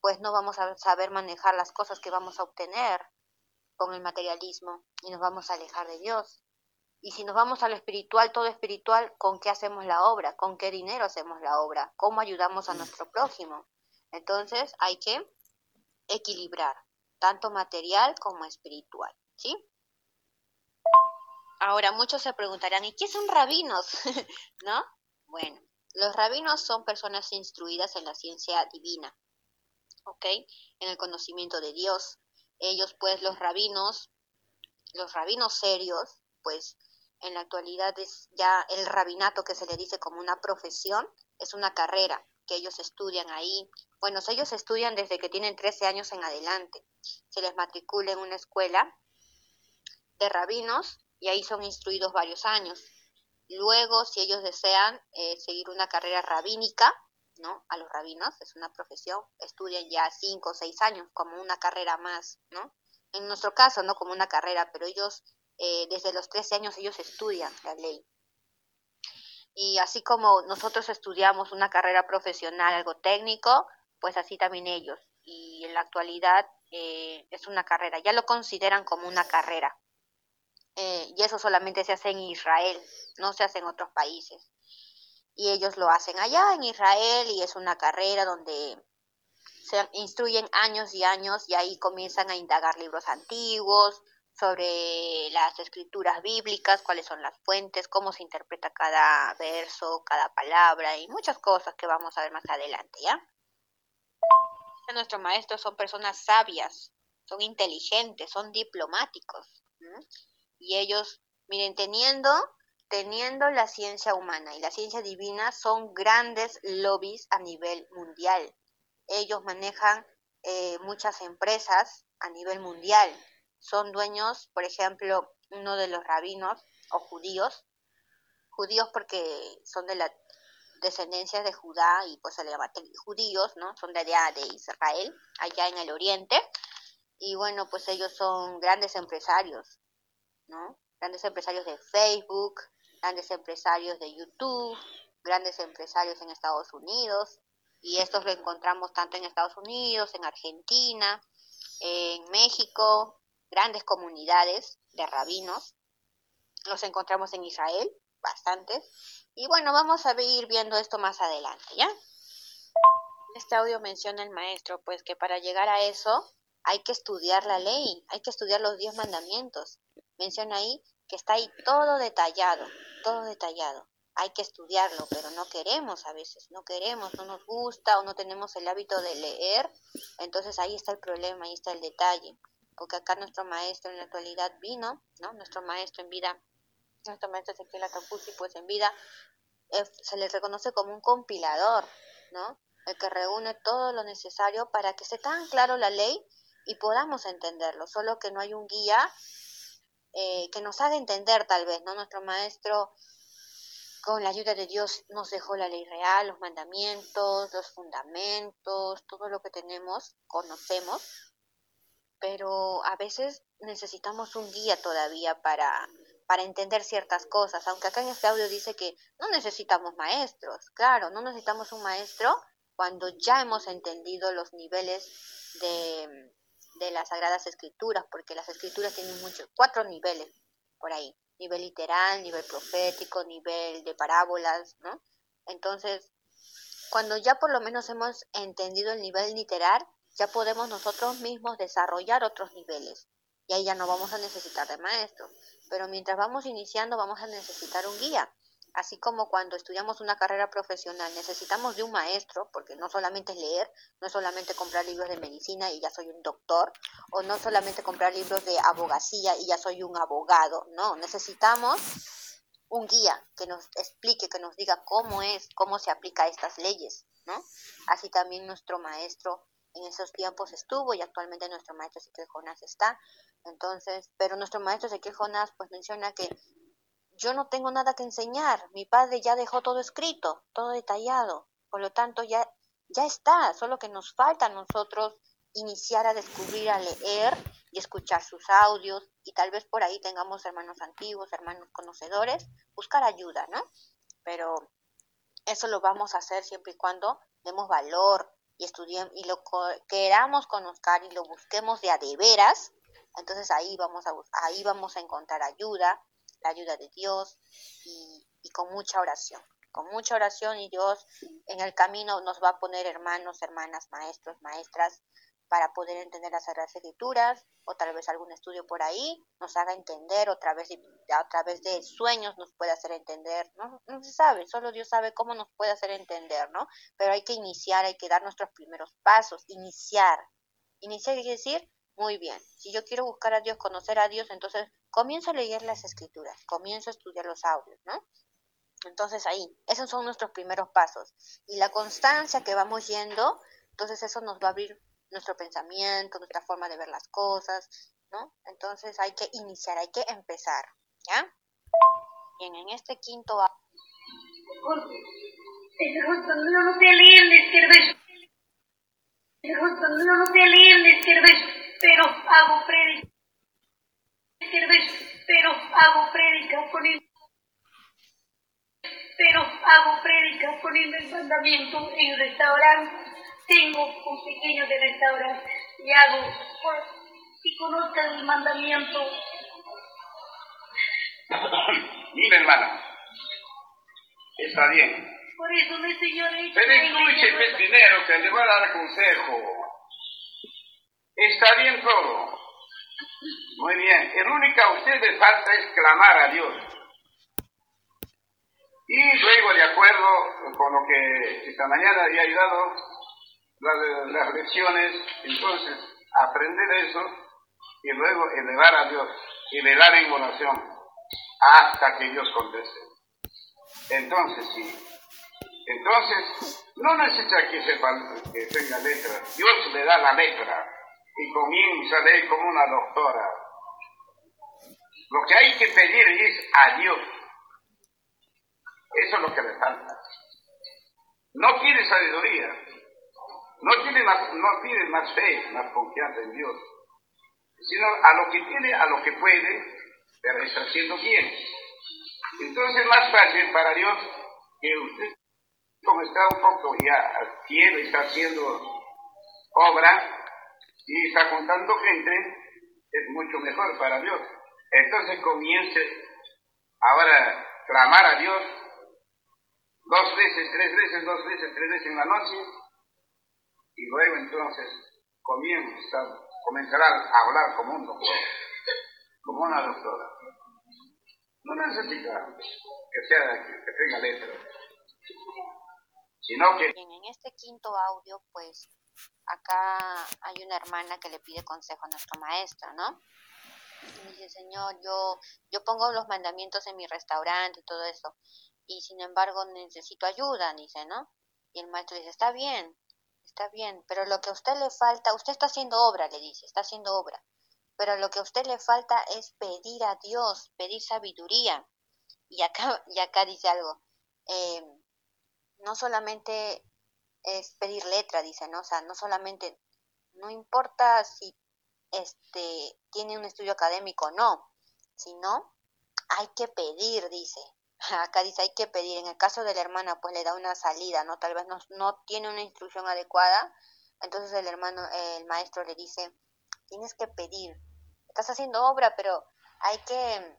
pues no vamos a saber manejar las cosas que vamos a obtener con el materialismo y nos vamos a alejar de Dios. Y si nos vamos a lo espiritual, todo espiritual, ¿con qué hacemos la obra? ¿Con qué dinero hacemos la obra? ¿Cómo ayudamos a nuestro prójimo? Entonces hay que equilibrar, tanto material como espiritual, ¿sí? Ahora muchos se preguntarán, ¿y qué son rabinos? ¿No? Bueno, los rabinos son personas instruidas en la ciencia divina, ¿ok? En el conocimiento de Dios. Ellos, pues, los rabinos, los rabinos serios, pues, en la actualidad es ya el rabinato que se le dice como una profesión, es una carrera que ellos estudian ahí. Bueno, ellos estudian desde que tienen 13 años en adelante. Se les matricula en una escuela de rabinos y ahí son instruidos varios años. Luego, si ellos desean eh, seguir una carrera rabínica, ¿no? A los rabinos, es una profesión, estudian ya 5 o 6 años como una carrera más, ¿no? En nuestro caso, no como una carrera, pero ellos eh, desde los 13 años ellos estudian la ley. Y así como nosotros estudiamos una carrera profesional, algo técnico, pues así también ellos. Y en la actualidad eh, es una carrera, ya lo consideran como una carrera. Eh, y eso solamente se hace en Israel, no se hace en otros países. Y ellos lo hacen allá en Israel y es una carrera donde se instruyen años y años y ahí comienzan a indagar libros antiguos, sobre las escrituras bíblicas, cuáles son las fuentes, cómo se interpreta cada verso, cada palabra y muchas cosas que vamos a ver más adelante, ¿ya? Nuestros maestros son personas sabias, son inteligentes, son diplomáticos. Y ellos, miren, teniendo, teniendo la ciencia humana y la ciencia divina, son grandes lobbies a nivel mundial. Ellos manejan eh, muchas empresas a nivel mundial son dueños, por ejemplo, uno de los rabinos o judíos, judíos porque son de la descendencia de Judá y pues se le llama judíos, ¿no? Son de allá de Israel, allá en el oriente. y bueno, pues ellos son grandes empresarios, ¿no? Grandes empresarios de Facebook, grandes empresarios de YouTube, grandes empresarios en Estados Unidos, y estos lo encontramos tanto en Estados Unidos, en Argentina, en México, grandes comunidades de rabinos. Los encontramos en Israel, bastantes. Y bueno, vamos a ir viendo esto más adelante, ¿ya? Este audio menciona el maestro, pues que para llegar a eso hay que estudiar la ley, hay que estudiar los diez mandamientos. Menciona ahí que está ahí todo detallado, todo detallado. Hay que estudiarlo, pero no queremos a veces, no queremos, no nos gusta o no tenemos el hábito de leer. Entonces ahí está el problema, ahí está el detalle. Porque acá nuestro maestro en la actualidad vino, ¿no? Nuestro maestro en vida, nuestro maestro Ezequiel Atapusi, pues en vida eh, se le reconoce como un compilador, ¿no? El que reúne todo lo necesario para que esté tan claro la ley y podamos entenderlo, solo que no hay un guía eh, que nos haga entender tal vez, ¿no? Nuestro maestro, con la ayuda de Dios, nos dejó la ley real, los mandamientos, los fundamentos, todo lo que tenemos, conocemos, pero a veces necesitamos un guía todavía para, para entender ciertas cosas, aunque acá en este audio dice que no necesitamos maestros, claro, no necesitamos un maestro cuando ya hemos entendido los niveles de, de las Sagradas Escrituras, porque las Escrituras tienen muchos, cuatro niveles por ahí, nivel literal, nivel profético, nivel de parábolas, ¿no? Entonces, cuando ya por lo menos hemos entendido el nivel literal, ya podemos nosotros mismos desarrollar otros niveles. Y ahí ya no vamos a necesitar de maestro. Pero mientras vamos iniciando, vamos a necesitar un guía. Así como cuando estudiamos una carrera profesional necesitamos de un maestro, porque no solamente es leer, no es solamente comprar libros de medicina y ya soy un doctor, o no solamente comprar libros de abogacía y ya soy un abogado, no, necesitamos un guía que nos explique, que nos diga cómo es, cómo se aplica estas leyes, ¿no? Así también nuestro maestro en esos tiempos estuvo y actualmente nuestro maestro Ezequiel Jonás está. Entonces, pero nuestro maestro Ezequiel Jonás pues menciona que yo no tengo nada que enseñar, mi padre ya dejó todo escrito, todo detallado, por lo tanto ya, ya está, solo que nos falta a nosotros iniciar a descubrir, a leer y escuchar sus audios y tal vez por ahí tengamos hermanos antiguos, hermanos conocedores, buscar ayuda, ¿no? Pero eso lo vamos a hacer siempre y cuando demos valor y estudiemos y lo queramos conocer y lo busquemos de a de veras, entonces ahí vamos a ahí vamos a encontrar ayuda, la ayuda de Dios y, con mucha oración. Con mucha oración y Dios en el camino nos va a poner hermanos, hermanas, maestros, maestras para poder entender las Sagradas Escrituras o tal vez algún estudio por ahí nos haga entender o a través de, sueños nos puede hacer entender, ¿no? No se sabe, solo Dios sabe cómo nos puede hacer entender, ¿no? Pero hay que iniciar, hay que dar nuestros primeros pasos, iniciar. Iniciar quiere decir muy bien, si yo quiero buscar a Dios, conocer a Dios, entonces comienzo a leer las escrituras, comienzo a estudiar los audios, ¿no? Entonces ahí, esos son nuestros primeros pasos. Y la constancia que vamos yendo, entonces eso nos va a abrir nuestro pensamiento, nuestra forma de ver las cosas, ¿no? Entonces hay que iniciar, hay que empezar, ¿ya? Bien, en este quinto pero hago pero hago prédica con el pero hago prédica poniendo el mandamiento en el restaurante. Tengo un pequeño de restaurante y hago, si conozcan el mandamiento. Mira, hermana, está bien. Por eso mi Señor Pero escúcheme primero que le voy a dar consejo. Está bien todo. Muy bien. El único a usted le falta es clamar a Dios. Y luego, de acuerdo con lo que esta mañana había ayudado las, las lecciones, entonces aprender eso y luego elevar a Dios y velar en oración hasta que Dios conteste. Entonces, sí. Entonces, no necesita que sepa que tenga letra. Dios le da la letra y comienza a leer como una doctora. Lo que hay que pedir es a Dios. Eso es lo que le falta. No pide sabiduría, no pide más, no pide más fe, más confianza en Dios. sino a lo que tiene, a lo que puede, pero está haciendo bien. Entonces es más fácil para Dios que usted, como está un poco ya cielo, está haciendo obra y está contando gente, es mucho mejor para Dios. Entonces comience ahora a clamar a Dios dos veces, tres veces, dos veces, tres veces en la noche y luego entonces comienza, comenzará a hablar como un doctor, como una doctora. No necesita que sea que tenga letra, sino que... en este quinto audio, pues acá hay una hermana que le pide consejo a nuestro maestro, ¿no? Dice, Señor, yo, yo pongo los mandamientos en mi restaurante y todo eso, y sin embargo necesito ayuda, dice, ¿no? Y el maestro dice, está bien, está bien, pero lo que a usted le falta, usted está haciendo obra, le dice, está haciendo obra, pero lo que a usted le falta es pedir a Dios, pedir sabiduría. Y acá, y acá dice algo, eh, no solamente es pedir letra, dice, ¿no? O sea, no solamente, no importa si este tiene un estudio académico no, sino hay que pedir, dice. Acá dice hay que pedir. En el caso de la hermana, pues le da una salida, ¿no? Tal vez no, no tiene una instrucción adecuada. Entonces el hermano, el maestro le dice, tienes que pedir. Estás haciendo obra, pero hay que,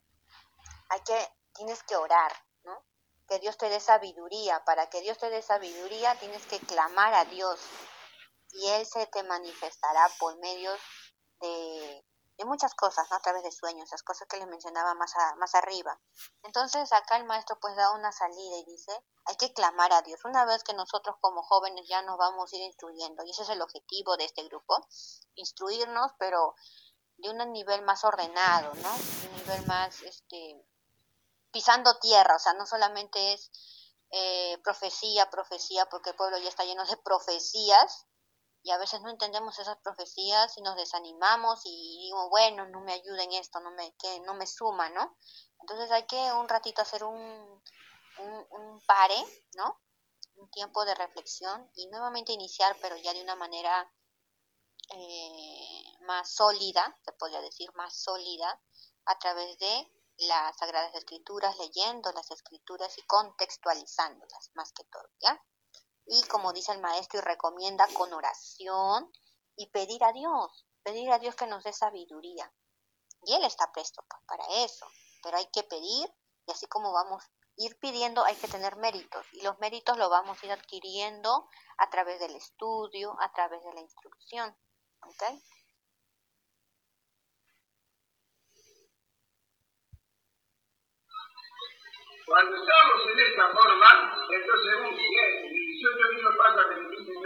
hay que, tienes que orar, ¿no? Que Dios te dé sabiduría. Para que Dios te dé sabiduría, tienes que clamar a Dios. Y Él se te manifestará por medios de, muchas cosas, ¿no? A través de sueños, las cosas que les mencionaba más, más arriba. Entonces acá el maestro pues da una salida y dice, hay que clamar a Dios. Una vez que nosotros como jóvenes ya nos vamos a ir instruyendo, y ese es el objetivo de este grupo, instruirnos, pero de un nivel más ordenado, ¿no? De un nivel más, este, pisando tierra, o sea, no solamente es eh, profecía, profecía, porque el pueblo ya está lleno de profecías, y a veces no entendemos esas profecías y nos desanimamos y digo, bueno, no me ayuda en esto, no me, que no me suma, ¿no? Entonces hay que un ratito hacer un, un, un pare, ¿no? Un tiempo de reflexión y nuevamente iniciar, pero ya de una manera eh, más sólida, se podría decir, más sólida, a través de las Sagradas Escrituras, leyendo las Escrituras y contextualizándolas, más que todo, ¿ya? Y como dice el maestro y recomienda con oración y pedir a Dios, pedir a Dios que nos dé sabiduría. Y Él está presto para eso, pero hay que pedir y así como vamos a ir pidiendo hay que tener méritos y los méritos lo vamos a ir adquiriendo a través del estudio, a través de la instrucción. ¿okay? Cuando estamos en esta forma, entonces un 18 vino pasa del 19,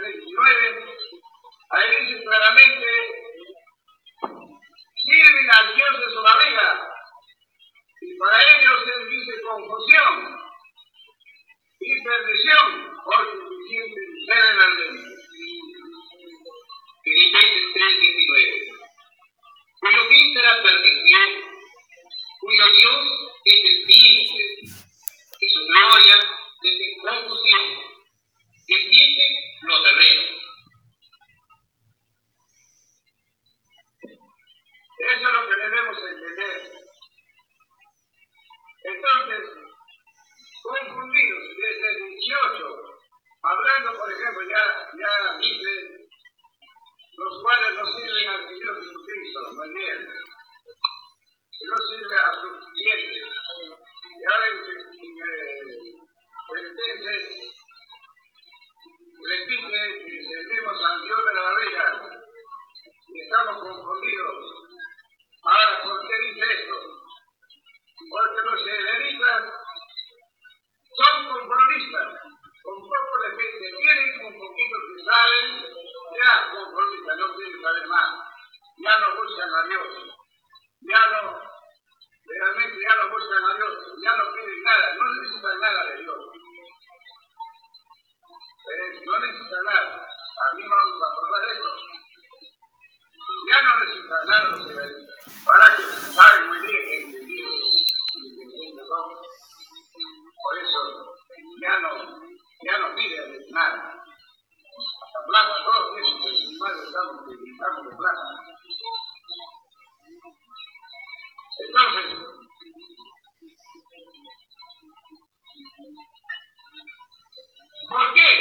¿Por qué?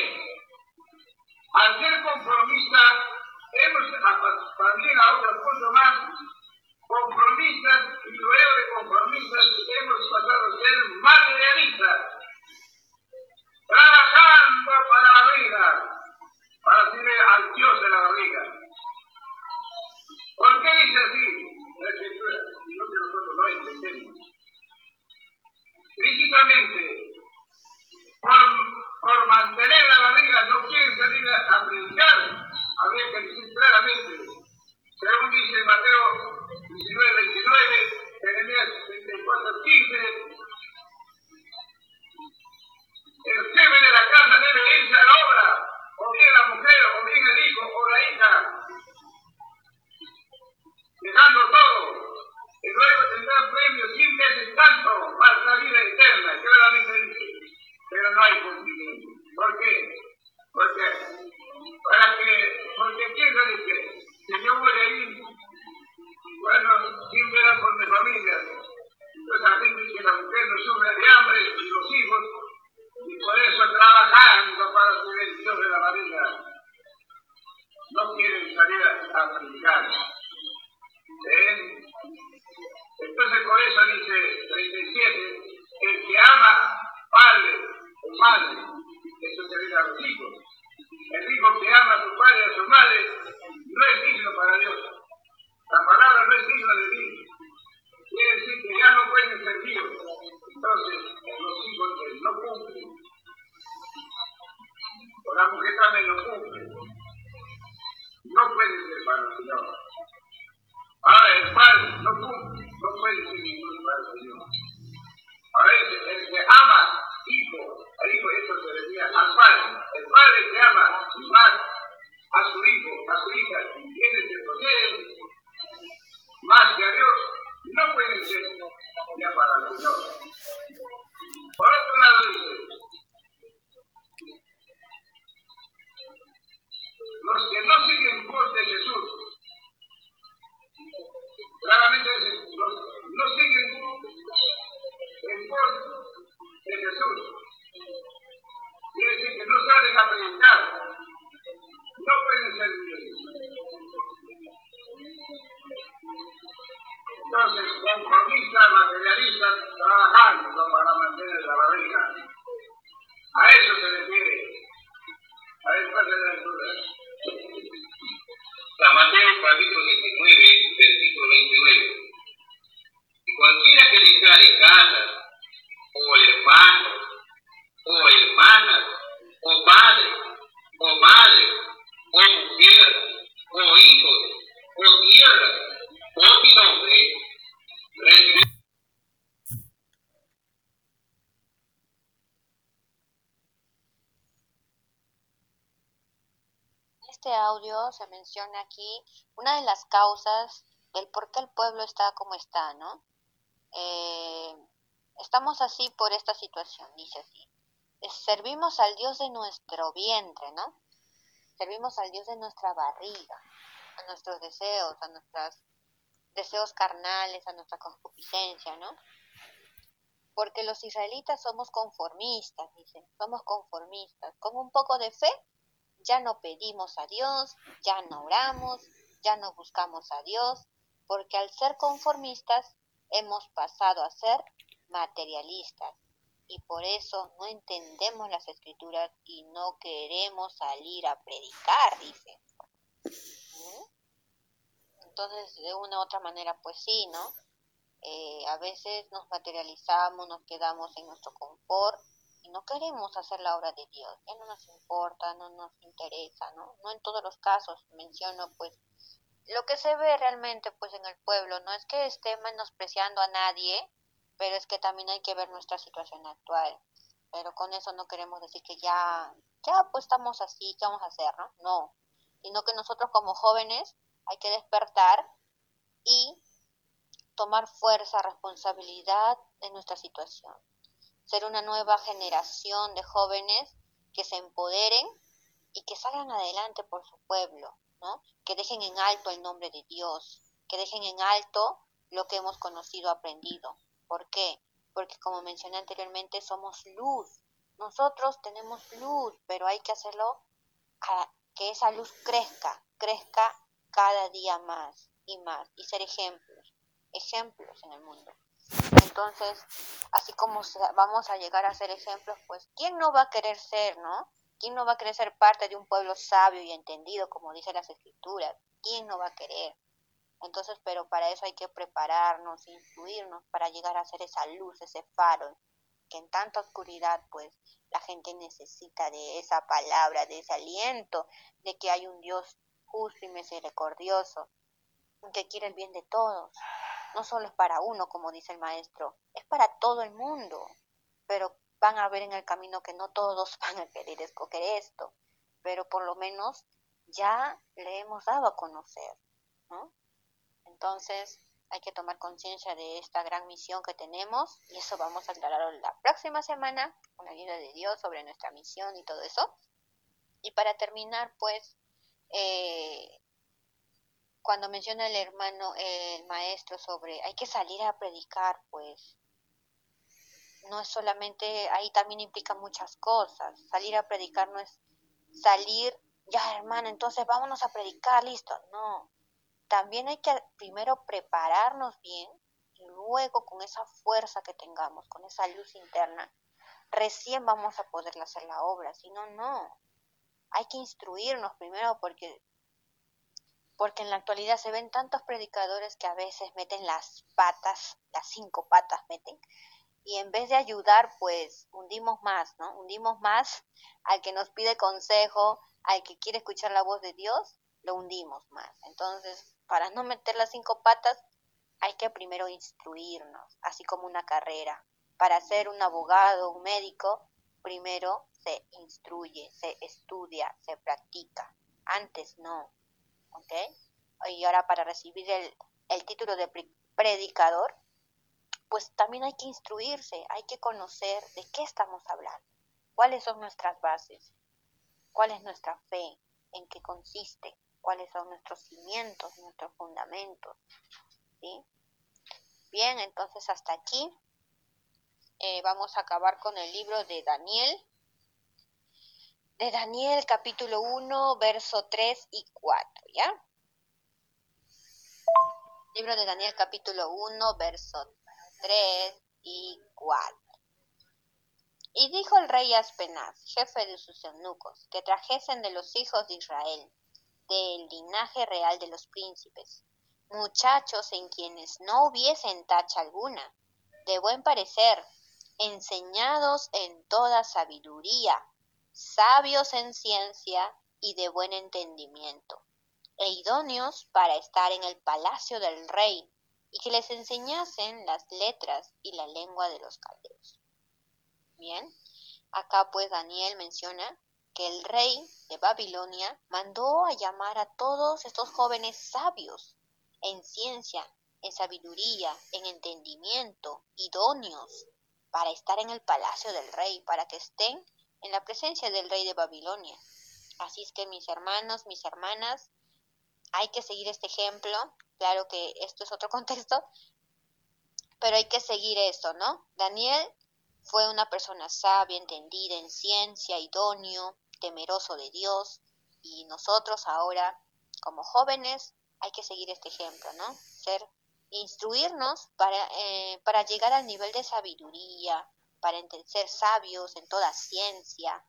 Al ser conformistas, hemos también a otros puntos más, conformistas y luego de conformistas hemos pasado a ser más realistas. La también no cumple. No pueden ser para Señor. Ahora el padre no cumple, no puede ser ninguno para Señor. Ahora el, el que ama hijo, el hijo eso se decía al padre. El padre que ama más aquí una de las causas del por qué el pueblo está como está, ¿no? Eh, estamos así por esta situación, dice así. Servimos al Dios de nuestro vientre, ¿no? Servimos al Dios de nuestra barriga, a nuestros deseos, a nuestros deseos carnales, a nuestra concupiscencia, ¿no? Porque los israelitas somos conformistas, dicen, somos conformistas. Con un poco de fe ya no pedimos a Dios, ya no oramos, ya no buscamos a Dios, porque al ser conformistas hemos pasado a ser materialistas y por eso no entendemos las escrituras y no queremos salir a predicar, dice. ¿Mm? Entonces, de una u otra manera, pues sí, ¿no? Eh, a veces nos materializamos, nos quedamos en nuestro confort no queremos hacer la obra de Dios, ya no nos importa, no nos interesa, ¿no? No en todos los casos, menciono pues lo que se ve realmente pues en el pueblo, no es que esté menospreciando a nadie, pero es que también hay que ver nuestra situación actual. Pero con eso no queremos decir que ya, ya pues estamos así, ¿qué vamos a hacer, no? No, sino que nosotros como jóvenes hay que despertar y tomar fuerza, responsabilidad de nuestra situación ser una nueva generación de jóvenes que se empoderen y que salgan adelante por su pueblo, ¿no? Que dejen en alto el nombre de Dios, que dejen en alto lo que hemos conocido, aprendido. ¿Por qué? Porque como mencioné anteriormente, somos luz. Nosotros tenemos luz, pero hay que hacerlo a que esa luz crezca, crezca cada día más y más y ser ejemplos, ejemplos en el mundo. Entonces, así como vamos a llegar a ser ejemplos, pues, ¿quién no va a querer ser, no? ¿Quién no va a querer ser parte de un pueblo sabio y entendido, como dice las escrituras? ¿Quién no va a querer? Entonces, pero para eso hay que prepararnos, instruirnos para llegar a ser esa luz, ese faro, que en tanta oscuridad, pues, la gente necesita de esa palabra, de ese aliento, de que hay un Dios justo y misericordioso, que quiere el bien de todos. No solo es para uno, como dice el maestro, es para todo el mundo. Pero van a ver en el camino que no todos van a querer escoger esto, pero por lo menos ya le hemos dado a conocer, ¿no? Entonces hay que tomar conciencia de esta gran misión que tenemos y eso vamos a aclararlo la próxima semana con la ayuda de Dios sobre nuestra misión y todo eso. Y para terminar, pues, eh, cuando menciona el hermano, el maestro sobre hay que salir a predicar, pues no es solamente, ahí también implica muchas cosas. Salir a predicar no es salir, ya hermano, entonces vámonos a predicar, listo. No, también hay que primero prepararnos bien y luego con esa fuerza que tengamos, con esa luz interna, recién vamos a poder hacer la obra. Si no, no. Hay que instruirnos primero porque porque en la actualidad se ven tantos predicadores que a veces meten las patas, las cinco patas meten, y en vez de ayudar, pues hundimos más, ¿no? Hundimos más al que nos pide consejo, al que quiere escuchar la voz de Dios, lo hundimos más. Entonces, para no meter las cinco patas, hay que primero instruirnos, así como una carrera. Para ser un abogado, un médico, primero se instruye, se estudia, se practica. Antes no. ¿Ok? Y ahora para recibir el, el título de predicador, pues también hay que instruirse, hay que conocer de qué estamos hablando, cuáles son nuestras bases, cuál es nuestra fe, en qué consiste, cuáles son nuestros cimientos, nuestros fundamentos. Bien, entonces hasta aquí eh, vamos a acabar con el libro de Daniel. De Daniel capítulo 1, verso 3 y 4, ¿ya? Libro de Daniel capítulo 1, verso 3 y 4. Y dijo el rey Aspenaz, jefe de sus eunucos, que trajesen de los hijos de Israel, del linaje real de los príncipes, muchachos en quienes no hubiesen tacha alguna, de buen parecer, enseñados en toda sabiduría, sabios en ciencia y de buen entendimiento, e idóneos para estar en el palacio del rey, y que les enseñasen las letras y la lengua de los caldeos. Bien, acá pues Daniel menciona que el rey de Babilonia mandó a llamar a todos estos jóvenes sabios en ciencia, en sabiduría, en entendimiento, idóneos, para estar en el palacio del rey, para que estén en la presencia del rey de Babilonia. Así es que mis hermanos, mis hermanas, hay que seguir este ejemplo. Claro que esto es otro contexto, pero hay que seguir esto, ¿no? Daniel fue una persona sabia, entendida en ciencia, idóneo, temeroso de Dios, y nosotros ahora, como jóvenes, hay que seguir este ejemplo, ¿no? Ser, instruirnos para, eh, para llegar al nivel de sabiduría, para ser sabios en toda ciencia.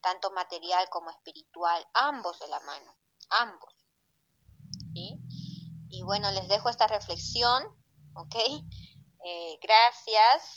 Tanto material como espiritual, ambos de la mano, ambos. Y bueno, les dejo esta reflexión, ¿ok? Eh, gracias